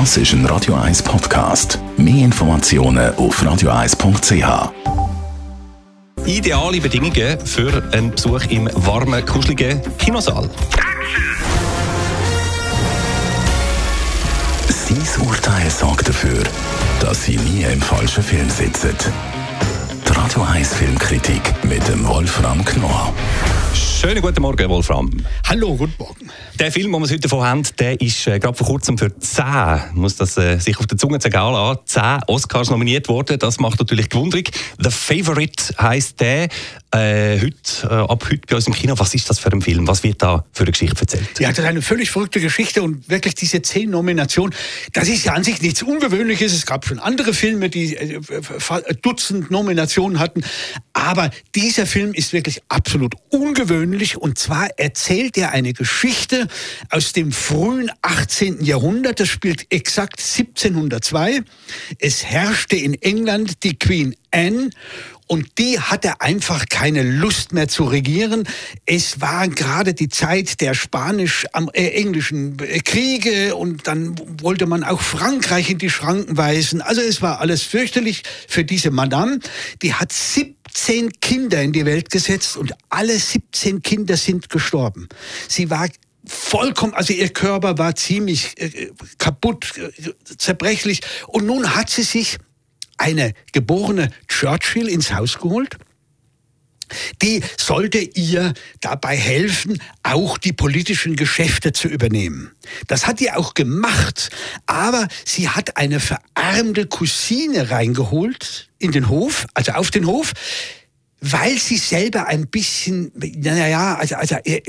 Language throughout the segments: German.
Das ist ein Radio 1 Podcast. Mehr Informationen auf radio1.ch. Ideale Bedingungen für einen Besuch im warmen, kuscheligen Kinosaal. Sein Urteil sorgt dafür, dass Sie nie im falschen Film sitzen. Die Radio 1 Filmkritik mit dem Wolfram Knorr. Schönen guten Morgen, Wolfram. Hallo, guten Morgen. Der Film, den wir heute davon haben, der ist äh, gerade vor kurzem für 10, muss das äh, sich auf der Zunge zergehen lassen, 10 Oscars nominiert worden. Das macht natürlich gewundrig. The Favorite heisst der. Äh, heute, äh, ab heute bei uns im Kino. Was ist das für ein Film? Was wird da für eine Geschichte erzählt? Ja, das ist eine völlig verrückte Geschichte und wirklich diese zehn Nominationen, das ist ja an sich nichts Ungewöhnliches. Es gab schon andere Filme, die äh, Dutzend Nominationen hatten. Aber dieser Film ist wirklich absolut ungewöhnlich und zwar erzählt er eine Geschichte aus dem frühen 18. Jahrhundert. Das spielt exakt 1702. Es herrschte in England die Queen Anne und die hatte einfach keine Lust mehr zu regieren. Es war gerade die Zeit der spanisch-englischen äh, Kriege und dann wollte man auch Frankreich in die Schranken weisen. Also es war alles fürchterlich für diese Madame. Die hat 17 Kinder in die Welt gesetzt und alle 17 Kinder sind gestorben. Sie war vollkommen, also ihr Körper war ziemlich äh, kaputt, äh, zerbrechlich. Und nun hat sie sich eine geborene Churchill ins Haus geholt. Die sollte ihr dabei helfen, auch die politischen Geschäfte zu übernehmen. Das hat sie auch gemacht, aber sie hat eine verarmte Cousine reingeholt in den Hof, also auf den Hof, weil sie selber ein bisschen, naja, also, also äh,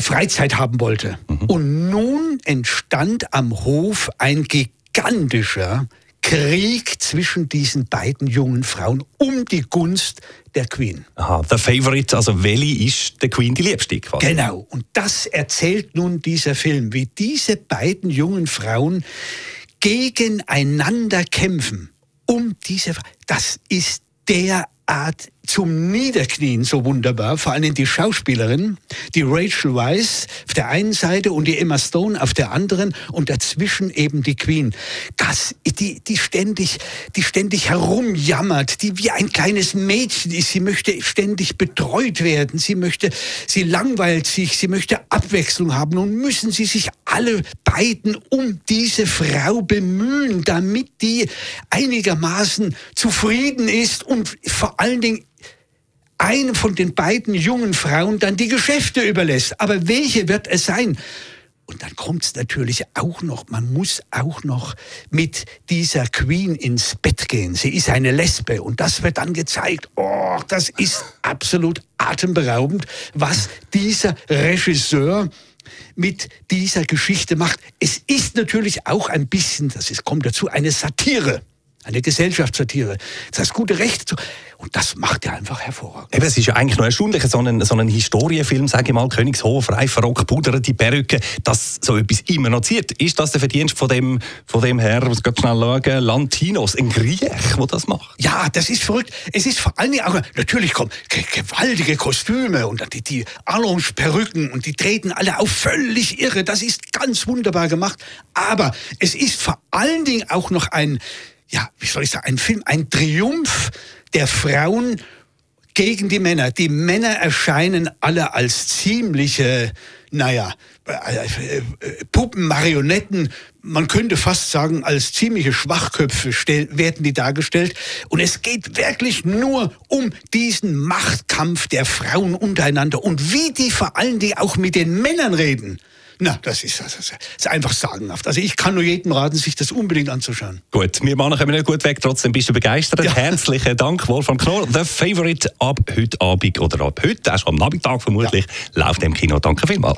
Freizeit haben wollte. Mhm. Und nun entstand am Hof ein gigantischer Krieg zwischen diesen beiden jungen Frauen um die Gunst der Queen. Aha, der Favorite, also welche ist der Queen die Liebste quasi? Genau, und das erzählt nun dieser Film, wie diese beiden jungen Frauen gegeneinander kämpfen um diese Das ist derart zum Niederknien so wunderbar, vor allem die Schauspielerin, die Rachel Weisz auf der einen Seite und die Emma Stone auf der anderen und dazwischen eben die Queen. Das, die, die ständig, die ständig herumjammert, die wie ein kleines Mädchen ist. Sie möchte ständig betreut werden. Sie möchte, sie langweilt sich. Sie möchte Abwechslung haben. Nun müssen sie sich alle beiden um diese Frau bemühen, damit die einigermaßen zufrieden ist und vor allen Dingen einem von den beiden jungen Frauen dann die Geschäfte überlässt. Aber welche wird es sein? Und dann kommt es natürlich auch noch, man muss auch noch mit dieser Queen ins Bett gehen. Sie ist eine Lesbe und das wird dann gezeigt. Oh, das ist absolut atemberaubend, was dieser Regisseur mit dieser Geschichte macht. Es ist natürlich auch ein bisschen, das ist, kommt dazu, eine Satire eine Gesellschaftssatire. Das heißt, gute Recht. Und das macht er einfach hervorragend. Eben, es ist ja eigentlich noch erstaunlich, so ein, so ein Historienfilm, sage ich mal, Königshof, reifer Rock, puderte Perücke, dass so etwas immer noch zieht. Ist das der Verdienst von dem, von dem Herr, muss ganz schnell schauen, Lantinos, ein Griech, der das macht? Ja, das ist verrückt. Es ist vor allen Dingen auch, natürlich kommen gewaltige Kostüme und die, die Allonge-Perücken und die treten alle auf völlig irre. Das ist ganz wunderbar gemacht. Aber es ist vor allen Dingen auch noch ein, ja, wie soll ich sagen, ein Film, ein Triumph der Frauen gegen die Männer. Die Männer erscheinen alle als ziemliche, naja, äh, äh, Puppen, Marionetten, man könnte fast sagen, als ziemliche Schwachköpfe werden die dargestellt. Und es geht wirklich nur um diesen Machtkampf der Frauen untereinander und wie die vor allen Dingen auch mit den Männern reden. Na, das ist, das ist einfach sagenhaft. Also ich kann nur jedem raten, sich das unbedingt anzuschauen. Gut, wir machen nicht gut weg, trotzdem bist du begeistert. Ja. Herzlichen Dank, Wolfram Knorr. The Favorite ab heute Abend oder ab heute, schon am Nachmittag vermutlich, ja. läuft im Kino. Danke vielmals.